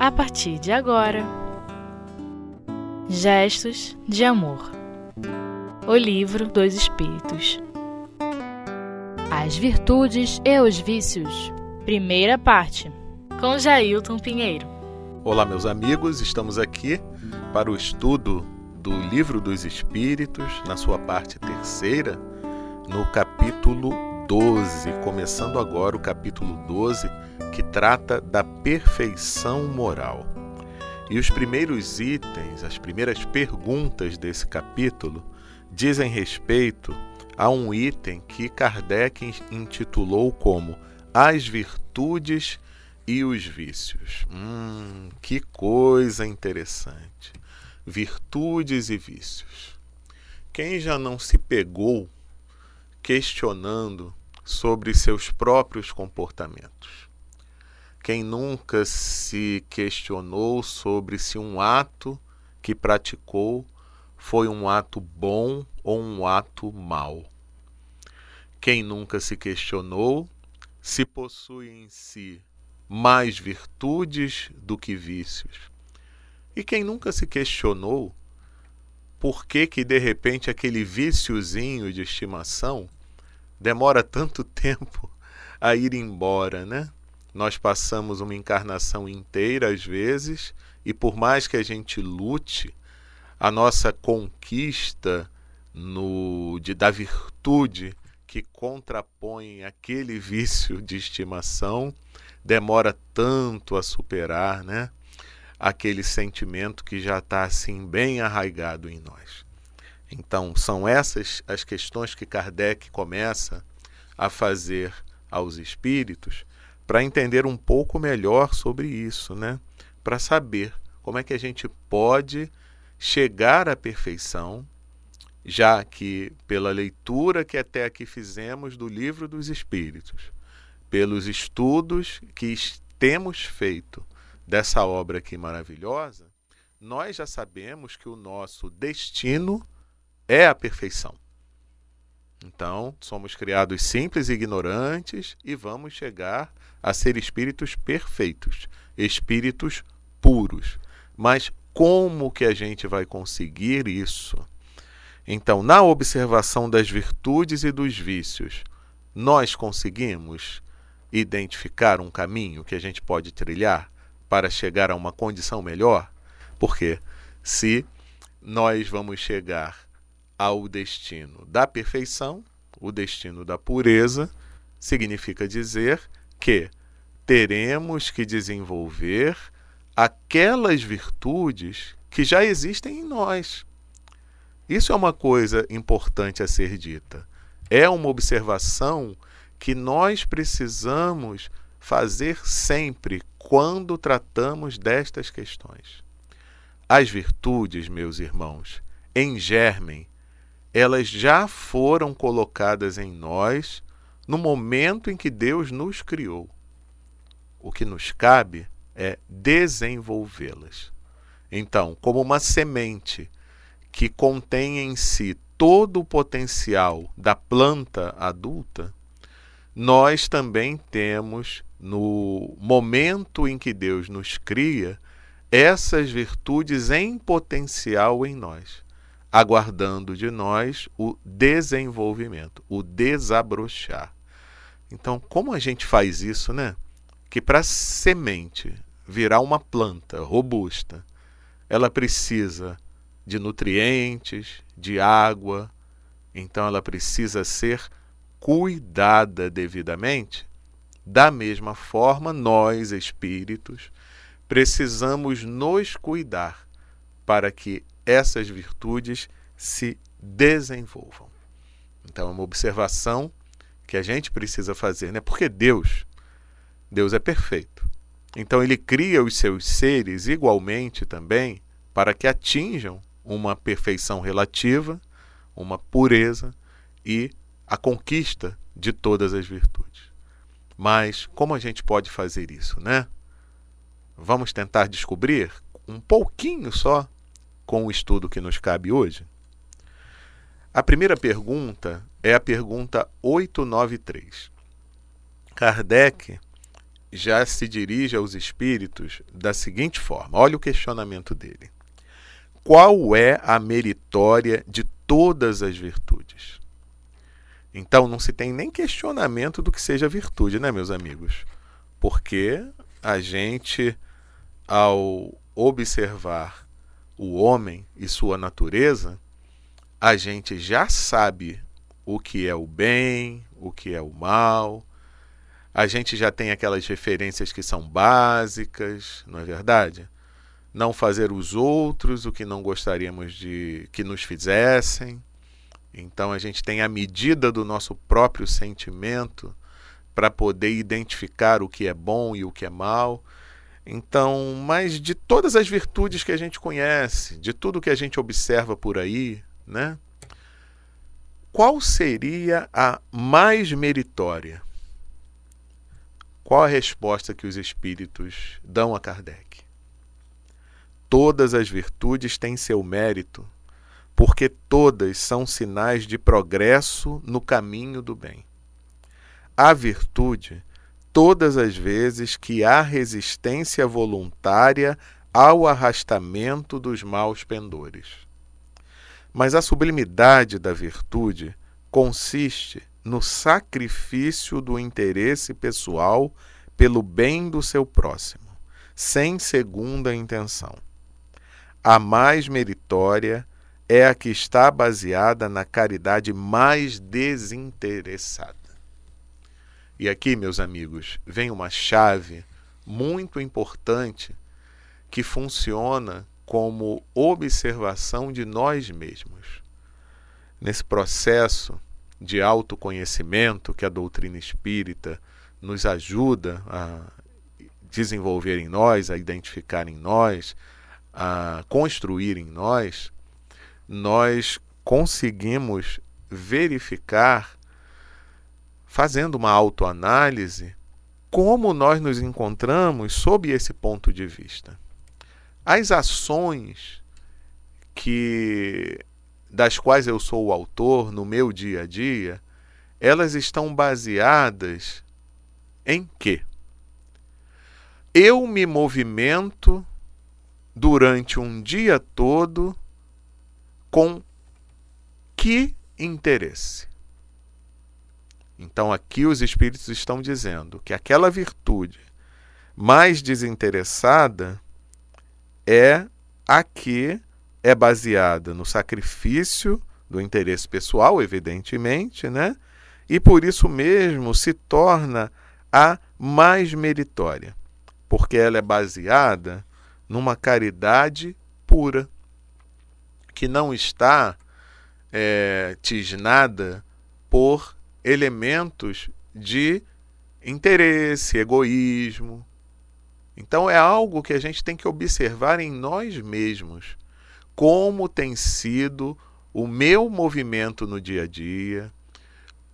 a partir de agora. Gestos de Amor. O Livro dos Espíritos. As Virtudes e os Vícios. Primeira parte Com Jailton Pinheiro. Olá, meus amigos, estamos aqui para o estudo do Livro dos Espíritos, na sua parte terceira, no capítulo 12, começando agora o capítulo 12 que trata da perfeição moral. E os primeiros itens, as primeiras perguntas desse capítulo, dizem respeito a um item que Kardec intitulou como As Virtudes e os Vícios. Hum, que coisa interessante! Virtudes e vícios. Quem já não se pegou questionando sobre seus próprios comportamentos? Quem nunca se questionou sobre se um ato que praticou foi um ato bom ou um ato mau? Quem nunca se questionou se possui em si mais virtudes do que vícios? E quem nunca se questionou por que que de repente aquele viciozinho de estimação demora tanto tempo a ir embora, né? Nós passamos uma encarnação inteira, às vezes, e por mais que a gente lute, a nossa conquista no, de, da virtude que contrapõe aquele vício de estimação demora tanto a superar, né? Aquele sentimento que já está assim bem arraigado em nós. Então, são essas as questões que Kardec começa a fazer aos espíritos para entender um pouco melhor sobre isso, né? Para saber como é que a gente pode chegar à perfeição, já que pela leitura que até aqui fizemos do livro dos Espíritos, pelos estudos que temos feito dessa obra aqui maravilhosa, nós já sabemos que o nosso destino é a perfeição. Então, somos criados simples e ignorantes e vamos chegar a ser espíritos perfeitos, espíritos puros. Mas como que a gente vai conseguir isso? Então, na observação das virtudes e dos vícios, nós conseguimos identificar um caminho que a gente pode trilhar para chegar a uma condição melhor? Porque se nós vamos chegar ao destino da perfeição, o destino da pureza, significa dizer que teremos que desenvolver aquelas virtudes que já existem em nós. Isso é uma coisa importante a ser dita. É uma observação que nós precisamos fazer sempre quando tratamos destas questões. As virtudes, meus irmãos, em germem, elas já foram colocadas em nós no momento em que Deus nos criou. O que nos cabe é desenvolvê-las. Então, como uma semente que contém em si todo o potencial da planta adulta, nós também temos, no momento em que Deus nos cria, essas virtudes em potencial em nós aguardando de nós o desenvolvimento, o desabrochar. Então, como a gente faz isso, né? Que para semente virar uma planta robusta, ela precisa de nutrientes, de água, então ela precisa ser cuidada devidamente. Da mesma forma, nós, espíritos, precisamos nos cuidar para que essas virtudes se desenvolvam. Então, é uma observação que a gente precisa fazer, né? Porque Deus, Deus é perfeito. Então, ele cria os seus seres igualmente também para que atinjam uma perfeição relativa, uma pureza e a conquista de todas as virtudes. Mas como a gente pode fazer isso, né? Vamos tentar descobrir um pouquinho só com o estudo que nos cabe hoje? A primeira pergunta é a pergunta 893. Kardec já se dirige aos espíritos da seguinte forma: olha o questionamento dele. Qual é a meritória de todas as virtudes? Então não se tem nem questionamento do que seja virtude, né, meus amigos? Porque a gente, ao observar o homem e sua natureza, a gente já sabe o que é o bem, o que é o mal. A gente já tem aquelas referências que são básicas, não é verdade? Não fazer os outros o que não gostaríamos de que nos fizessem. Então a gente tem a medida do nosso próprio sentimento para poder identificar o que é bom e o que é mal. Então, mas de todas as virtudes que a gente conhece, de tudo que a gente observa por aí, né? Qual seria a mais meritória? Qual a resposta que os espíritos dão a Kardec? Todas as virtudes têm seu mérito, porque todas são sinais de progresso no caminho do bem. A virtude todas as vezes que há resistência voluntária ao arrastamento dos maus pendores. Mas a sublimidade da virtude consiste no sacrifício do interesse pessoal pelo bem do seu próximo, sem segunda intenção. A mais meritória é a que está baseada na caridade mais desinteressada. E aqui, meus amigos, vem uma chave muito importante que funciona como observação de nós mesmos. Nesse processo de autoconhecimento que a doutrina espírita nos ajuda a desenvolver em nós, a identificar em nós, a construir em nós, nós conseguimos verificar fazendo uma autoanálise, como nós nos encontramos sob esse ponto de vista. As ações que das quais eu sou o autor no meu dia a dia, elas estão baseadas em quê? Eu me movimento durante um dia todo com que interesse? Então aqui os espíritos estão dizendo que aquela virtude mais desinteressada é a que é baseada no sacrifício do interesse pessoal, evidentemente, né? E por isso mesmo se torna a mais meritória, porque ela é baseada numa caridade pura, que não está é, tisnada por elementos de interesse, egoísmo. Então é algo que a gente tem que observar em nós mesmos. Como tem sido o meu movimento no dia a dia,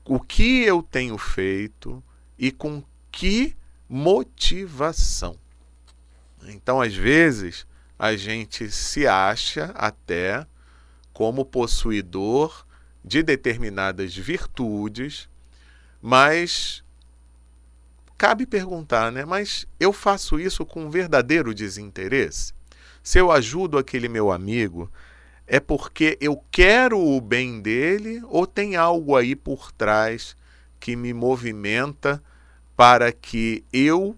o que eu tenho feito e com que motivação. Então, às vezes, a gente se acha até como possuidor de determinadas virtudes, mas cabe perguntar, né? Mas eu faço isso com verdadeiro desinteresse? Se eu ajudo aquele meu amigo, é porque eu quero o bem dele ou tem algo aí por trás que me movimenta para que eu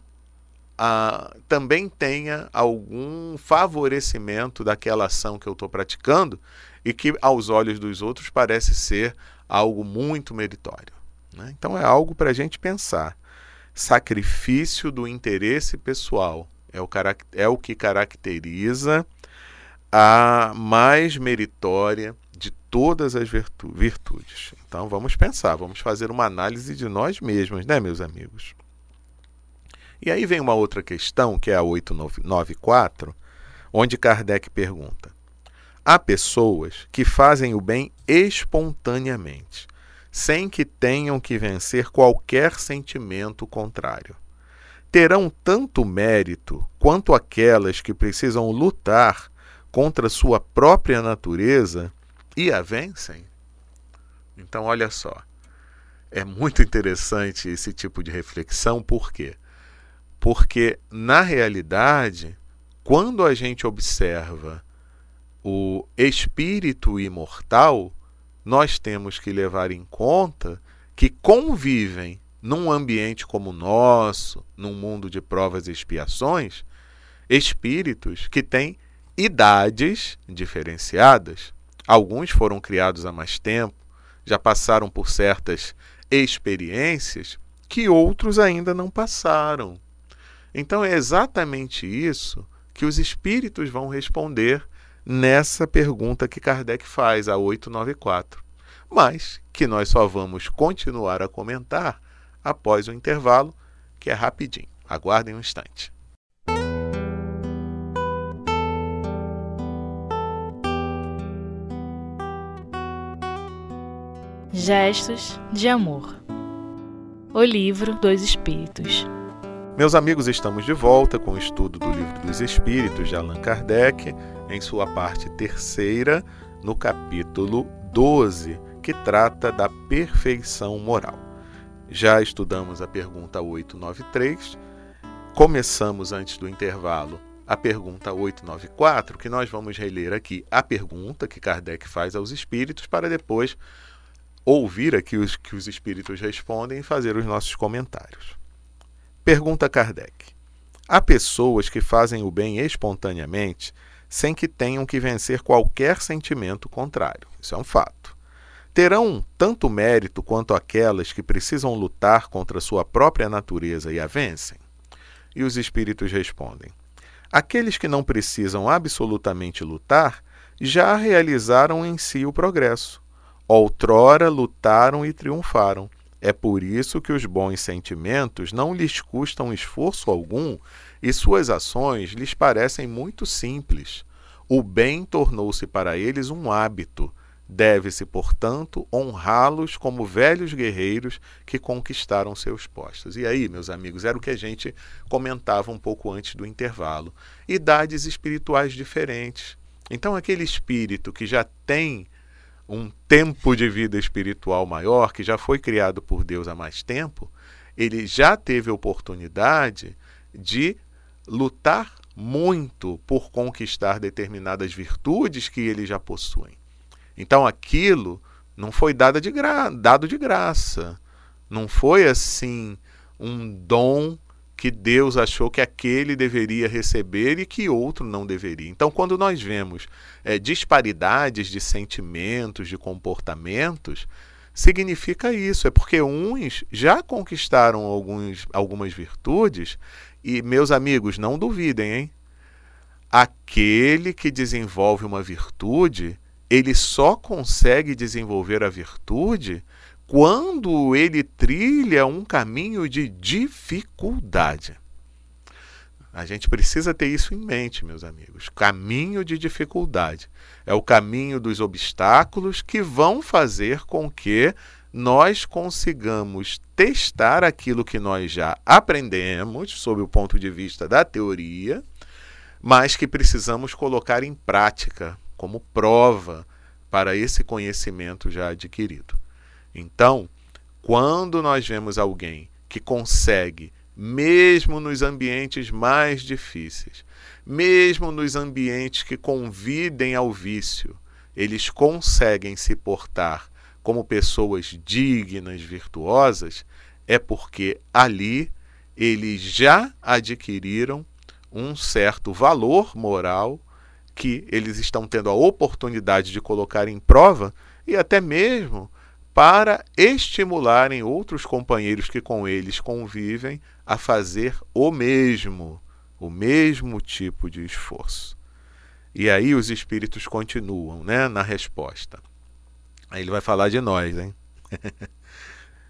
ah, também tenha algum favorecimento daquela ação que eu estou praticando e que aos olhos dos outros parece ser algo muito meritório. Né? Então é algo para a gente pensar. Sacrifício do interesse pessoal é o, é o que caracteriza a mais meritória de todas as virtu virtudes. Então vamos pensar, vamos fazer uma análise de nós mesmos, né, meus amigos? E aí vem uma outra questão, que é a 894, onde Kardec pergunta: Há pessoas que fazem o bem espontaneamente, sem que tenham que vencer qualquer sentimento contrário. Terão tanto mérito quanto aquelas que precisam lutar contra sua própria natureza e a vencem? Então, olha só. É muito interessante esse tipo de reflexão, por quê? Porque, na realidade, quando a gente observa o espírito imortal, nós temos que levar em conta que convivem num ambiente como o nosso, num mundo de provas e expiações, espíritos que têm idades diferenciadas. Alguns foram criados há mais tempo, já passaram por certas experiências que outros ainda não passaram. Então é exatamente isso que os espíritos vão responder nessa pergunta que Kardec faz, a 894. Mas que nós só vamos continuar a comentar após o intervalo, que é rapidinho. Aguardem um instante. Gestos de Amor O Livro dos Espíritos Meus amigos, estamos de volta com o estudo do Livro dos Espíritos de Allan Kardec, em sua parte terceira, no capítulo 12, que trata da perfeição moral. Já estudamos a pergunta 893, começamos antes do intervalo a pergunta 894, que nós vamos reler aqui a pergunta que Kardec faz aos espíritos para depois ouvir aqui os que os espíritos respondem e fazer os nossos comentários. Pergunta Kardec: Há pessoas que fazem o bem espontaneamente sem que tenham que vencer qualquer sentimento contrário. Isso é um fato terão tanto mérito quanto aquelas que precisam lutar contra sua própria natureza e a vencem? E os espíritos respondem: Aqueles que não precisam absolutamente lutar já realizaram em si o progresso. Outrora lutaram e triunfaram. É por isso que os bons sentimentos não lhes custam esforço algum e suas ações lhes parecem muito simples. O bem tornou-se para eles um hábito, Deve-se, portanto, honrá-los como velhos guerreiros que conquistaram seus postos. E aí, meus amigos, era o que a gente comentava um pouco antes do intervalo. Idades espirituais diferentes. Então, aquele espírito que já tem um tempo de vida espiritual maior, que já foi criado por Deus há mais tempo, ele já teve oportunidade de lutar muito por conquistar determinadas virtudes que ele já possui. Então aquilo não foi dado de, gra dado de graça. Não foi assim um dom que Deus achou que aquele deveria receber e que outro não deveria. Então, quando nós vemos é, disparidades de sentimentos, de comportamentos, significa isso. É porque uns já conquistaram alguns, algumas virtudes e, meus amigos, não duvidem, hein? Aquele que desenvolve uma virtude ele só consegue desenvolver a virtude quando ele trilha um caminho de dificuldade. A gente precisa ter isso em mente, meus amigos. Caminho de dificuldade. É o caminho dos obstáculos que vão fazer com que nós consigamos testar aquilo que nós já aprendemos, sob o ponto de vista da teoria, mas que precisamos colocar em prática como prova para esse conhecimento já adquirido. Então, quando nós vemos alguém que consegue, mesmo nos ambientes mais difíceis, mesmo nos ambientes que convidem ao vício, eles conseguem se portar como pessoas dignas, virtuosas, é porque ali eles já adquiriram um certo valor moral que eles estão tendo a oportunidade de colocar em prova e até mesmo para estimularem outros companheiros que com eles convivem a fazer o mesmo, o mesmo tipo de esforço. E aí os espíritos continuam, né, na resposta. Aí ele vai falar de nós, hein?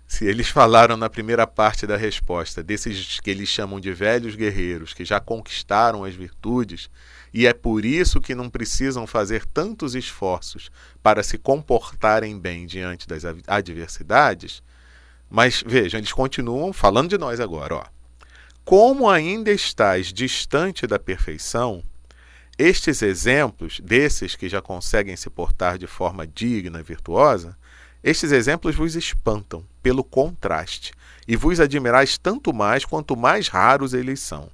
Se eles falaram na primeira parte da resposta desses que eles chamam de velhos guerreiros que já conquistaram as virtudes, e é por isso que não precisam fazer tantos esforços para se comportarem bem diante das adversidades, mas vejam, eles continuam falando de nós agora, ó. Como ainda estás distante da perfeição, estes exemplos desses que já conseguem se portar de forma digna e virtuosa, Estes exemplos vos espantam, pelo contraste, e vos admirais tanto mais quanto mais raros eles são.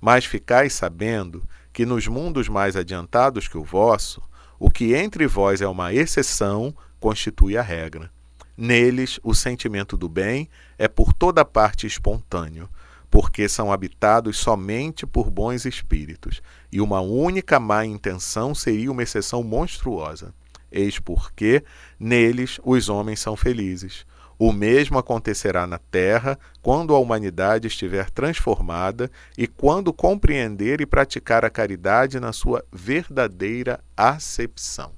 Mas ficais sabendo que nos mundos mais adiantados que o vosso, o que entre vós é uma exceção constitui a regra. Neles, o sentimento do bem é por toda parte espontâneo, porque são habitados somente por bons espíritos, e uma única má intenção seria uma exceção monstruosa. Eis porque neles os homens são felizes. O mesmo acontecerá na terra quando a humanidade estiver transformada e quando compreender e praticar a caridade na sua verdadeira acepção.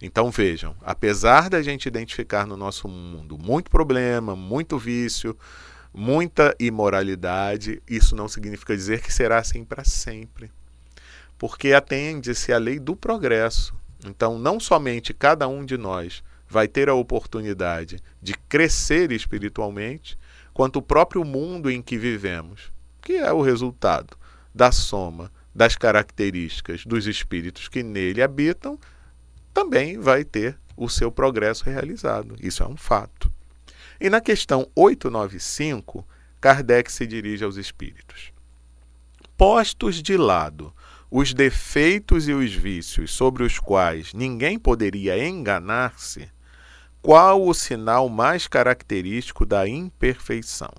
Então vejam, apesar da gente identificar no nosso mundo muito problema, muito vício, muita imoralidade, isso não significa dizer que será assim para sempre. Porque atende-se à lei do progresso. Então, não somente cada um de nós vai ter a oportunidade de crescer espiritualmente, quanto o próprio mundo em que vivemos, que é o resultado da soma das características dos espíritos que nele habitam, também vai ter o seu progresso realizado. Isso é um fato. E na questão 895, Kardec se dirige aos espíritos. Postos de lado os defeitos e os vícios sobre os quais ninguém poderia enganar-se, qual o sinal mais característico da imperfeição?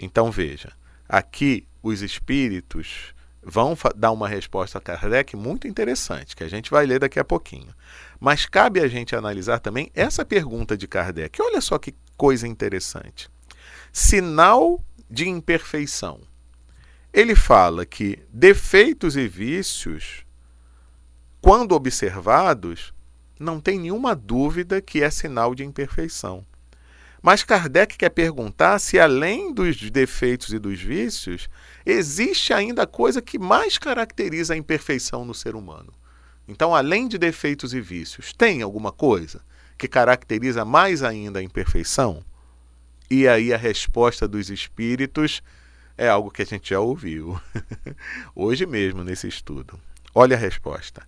Então veja, aqui os espíritos vão dar uma resposta a Kardec muito interessante, que a gente vai ler daqui a pouquinho. Mas cabe a gente analisar também essa pergunta de Kardec. Olha só que coisa interessante. Sinal de imperfeição. Ele fala que defeitos e vícios, quando observados, não tem nenhuma dúvida que é sinal de imperfeição. Mas Kardec quer perguntar se, além dos defeitos e dos vícios, existe ainda coisa que mais caracteriza a imperfeição no ser humano. Então, além de defeitos e vícios, tem alguma coisa que caracteriza mais ainda a imperfeição? E aí a resposta dos espíritos é algo que a gente já ouviu hoje mesmo nesse estudo. Olha a resposta.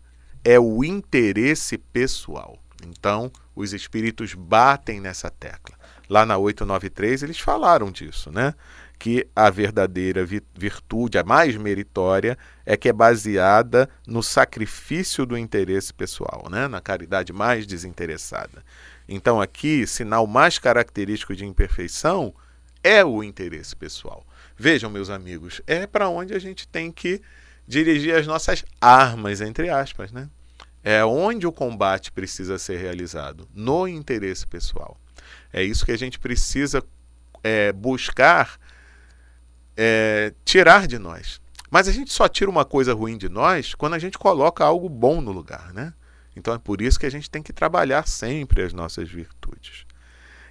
É o interesse pessoal. Então, os espíritos batem nessa tecla. Lá na 893 eles falaram disso, né? Que a verdadeira virtude, a mais meritória, é que é baseada no sacrifício do interesse pessoal, né? Na caridade mais desinteressada. Então, aqui, sinal mais característico de imperfeição é o interesse pessoal. Vejam, meus amigos, é para onde a gente tem que dirigir as nossas armas, entre aspas, né? É onde o combate precisa ser realizado, no interesse pessoal. É isso que a gente precisa é, buscar é, tirar de nós. Mas a gente só tira uma coisa ruim de nós quando a gente coloca algo bom no lugar, né? Então é por isso que a gente tem que trabalhar sempre as nossas virtudes.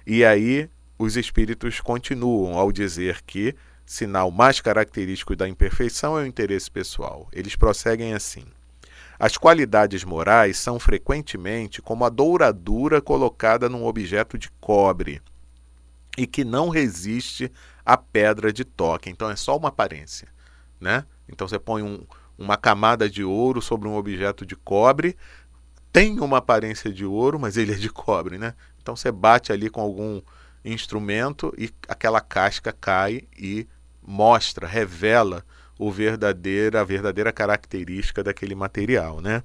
E aí os espíritos continuam ao dizer que sinal mais característico da imperfeição é o interesse pessoal. Eles prosseguem assim: as qualidades morais são frequentemente como a douradura colocada num objeto de cobre e que não resiste à pedra de toque. Então é só uma aparência, né? Então você põe um, uma camada de ouro sobre um objeto de cobre, tem uma aparência de ouro, mas ele é de cobre, né? Então você bate ali com algum instrumento e aquela casca cai e mostra, revela o verdadeira, a verdadeira característica daquele material, né?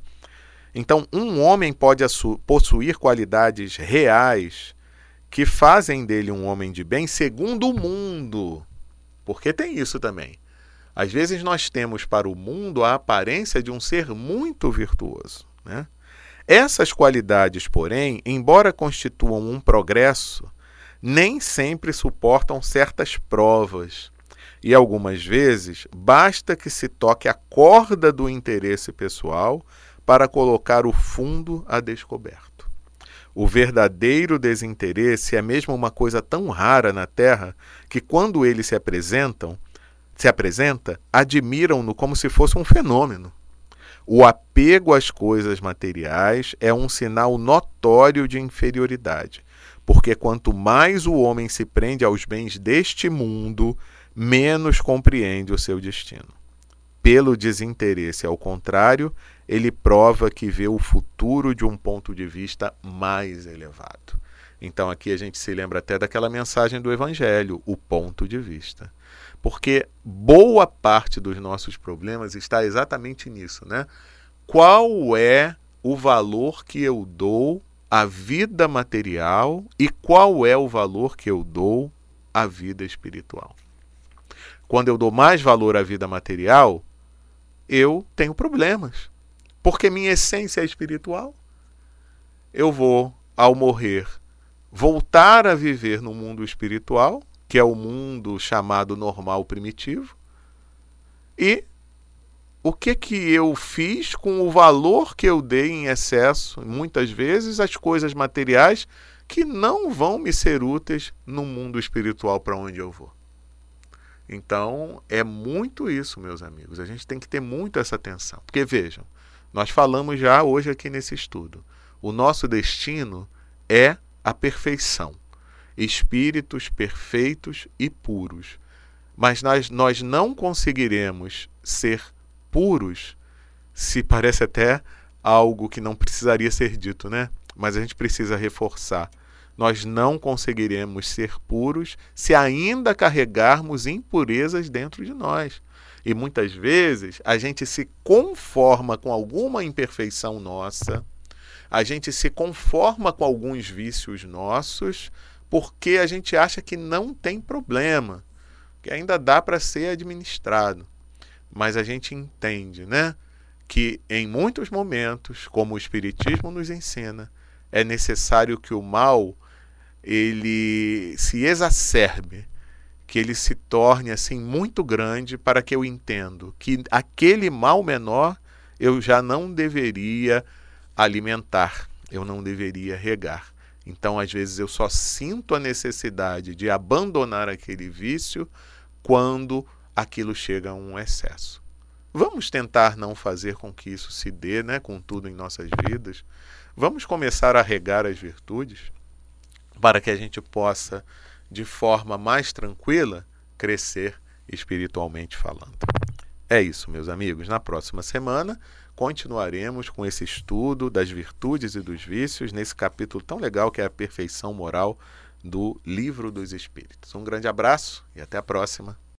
Então, um homem pode possuir qualidades reais que fazem dele um homem de bem segundo o mundo. Porque tem isso também. Às vezes nós temos para o mundo a aparência de um ser muito virtuoso, né? Essas qualidades, porém, embora constituam um progresso, nem sempre suportam certas provas e algumas vezes basta que se toque a corda do interesse pessoal para colocar o fundo a descoberto. O verdadeiro desinteresse é mesmo uma coisa tão rara na Terra que quando eles se apresentam, se apresenta, admiram-no como se fosse um fenômeno. O apego às coisas materiais é um sinal notório de inferioridade, porque quanto mais o homem se prende aos bens deste mundo, menos compreende o seu destino. Pelo desinteresse, ao contrário, ele prova que vê o futuro de um ponto de vista mais elevado. Então aqui a gente se lembra até daquela mensagem do Evangelho, o ponto de vista. Porque boa parte dos nossos problemas está exatamente nisso, né? Qual é o valor que eu dou à vida material e qual é o valor que eu dou à vida espiritual? Quando eu dou mais valor à vida material, eu tenho problemas. Porque minha essência é espiritual. Eu vou, ao morrer, voltar a viver no mundo espiritual, que é o mundo chamado normal primitivo. E o que que eu fiz com o valor que eu dei em excesso, muitas vezes as coisas materiais que não vão me ser úteis no mundo espiritual para onde eu vou. Então, é muito isso, meus amigos. A gente tem que ter muito essa atenção. Porque vejam, nós falamos já hoje aqui nesse estudo. O nosso destino é a perfeição. Espíritos perfeitos e puros. Mas nós, nós não conseguiremos ser puros se parece até algo que não precisaria ser dito, né? Mas a gente precisa reforçar nós não conseguiremos ser puros se ainda carregarmos impurezas dentro de nós. E muitas vezes a gente se conforma com alguma imperfeição nossa, a gente se conforma com alguns vícios nossos, porque a gente acha que não tem problema, que ainda dá para ser administrado. Mas a gente entende, né, que em muitos momentos, como o espiritismo nos ensina, é necessário que o mal ele se exacerbe, que ele se torne assim muito grande para que eu entendo que aquele mal menor eu já não deveria alimentar, eu não deveria regar. Então, às vezes eu só sinto a necessidade de abandonar aquele vício quando aquilo chega a um excesso. Vamos tentar não fazer com que isso se dê, né, com tudo em nossas vidas. Vamos começar a regar as virtudes para que a gente possa, de forma mais tranquila, crescer espiritualmente falando. É isso, meus amigos. Na próxima semana continuaremos com esse estudo das virtudes e dos vícios nesse capítulo tão legal que é a perfeição moral do Livro dos Espíritos. Um grande abraço e até a próxima.